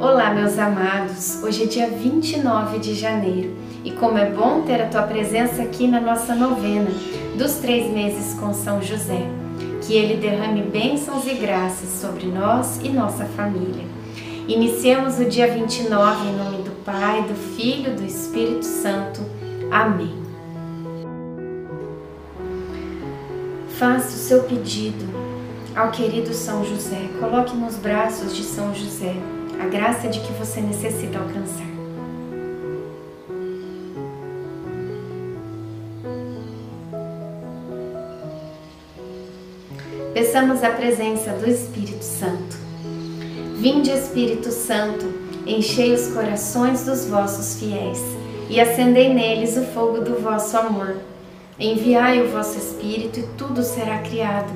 Olá, meus amados! Hoje é dia 29 de janeiro e como é bom ter a tua presença aqui na nossa novena dos três meses com São José. Que ele derrame bênçãos e graças sobre nós e nossa família. Iniciemos o dia 29 em nome do Pai, do Filho e do Espírito Santo. Amém. Faça o seu pedido ao querido São José. Coloque nos braços de São José a graça de que você necessita alcançar. Peçamos a presença do Espírito Santo. Vinde, Espírito Santo, enchei os corações dos vossos fiéis e acendei neles o fogo do vosso amor. Enviai o vosso Espírito e tudo será criado,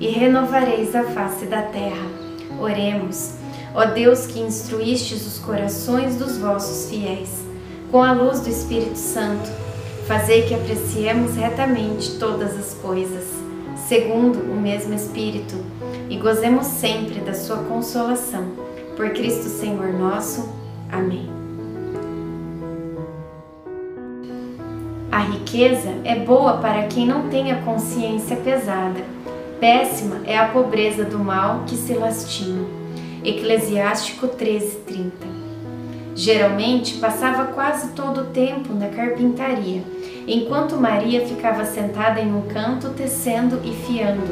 e renovareis a face da terra. Oremos. Ó Deus que instruístes os corações dos vossos fiéis, com a luz do Espírito Santo, fazei que apreciemos retamente todas as coisas, segundo o mesmo Espírito, e gozemos sempre da sua consolação. Por Cristo Senhor nosso. Amém. A riqueza é boa para quem não tem a consciência pesada. Péssima é a pobreza do mal que se lastima. Eclesiástico 13:30. Geralmente passava quase todo o tempo na carpintaria, enquanto Maria ficava sentada em um canto tecendo e fiando,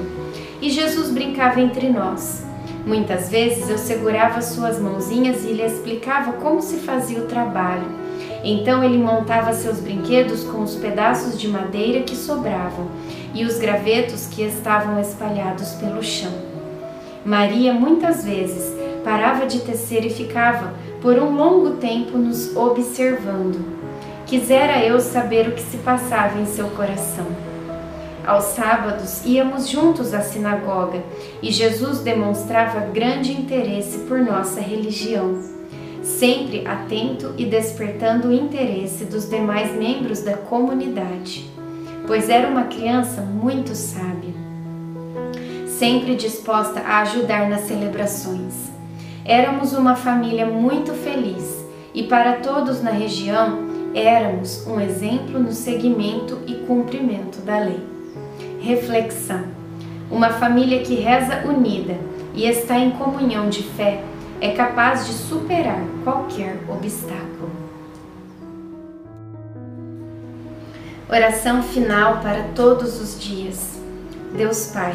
e Jesus brincava entre nós. Muitas vezes eu segurava suas mãozinhas e lhe explicava como se fazia o trabalho. Então ele montava seus brinquedos com os pedaços de madeira que sobravam e os gravetos que estavam espalhados pelo chão. Maria muitas vezes parava de tecer e ficava por um longo tempo nos observando. Quisera eu saber o que se passava em seu coração. Aos sábados íamos juntos à sinagoga e Jesus demonstrava grande interesse por nossa religião, sempre atento e despertando o interesse dos demais membros da comunidade, pois era uma criança muito sábia, sempre disposta a ajudar nas celebrações. Éramos uma família muito feliz e para todos na região éramos um exemplo no seguimento e cumprimento da lei. Reflexão: Uma família que reza unida e está em comunhão de fé é capaz de superar qualquer obstáculo. Oração final para todos os dias. Deus Pai,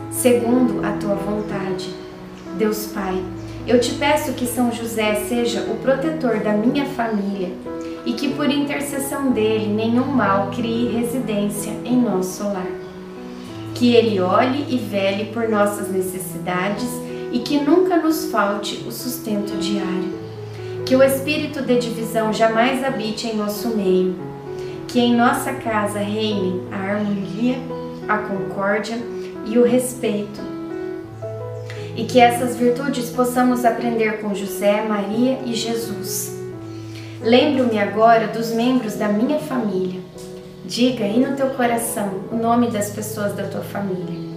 segundo a tua vontade. Deus Pai, eu te peço que São José seja o protetor da minha família e que por intercessão dele nenhum mal crie residência em nosso lar. Que ele olhe e vele por nossas necessidades e que nunca nos falte o sustento diário. Que o espírito de divisão jamais habite em nosso meio. Que em nossa casa reine a harmonia, a concórdia e o respeito. E que essas virtudes possamos aprender com José, Maria e Jesus. Lembro-me agora dos membros da minha família. Diga aí no teu coração o nome das pessoas da tua família.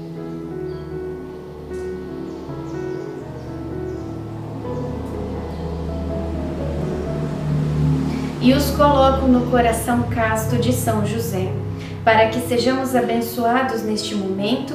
E os coloco no coração casto de São José, para que sejamos abençoados neste momento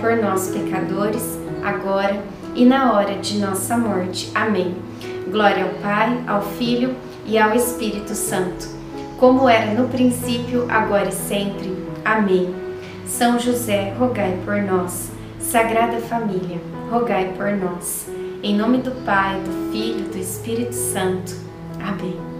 por nós, pecadores, agora e na hora de nossa morte. Amém. Glória ao Pai, ao Filho e ao Espírito Santo como era no princípio, agora e sempre. Amém. São José, rogai por nós. Sagrada Família, rogai por nós. Em nome do Pai, do Filho e do Espírito Santo. Amém.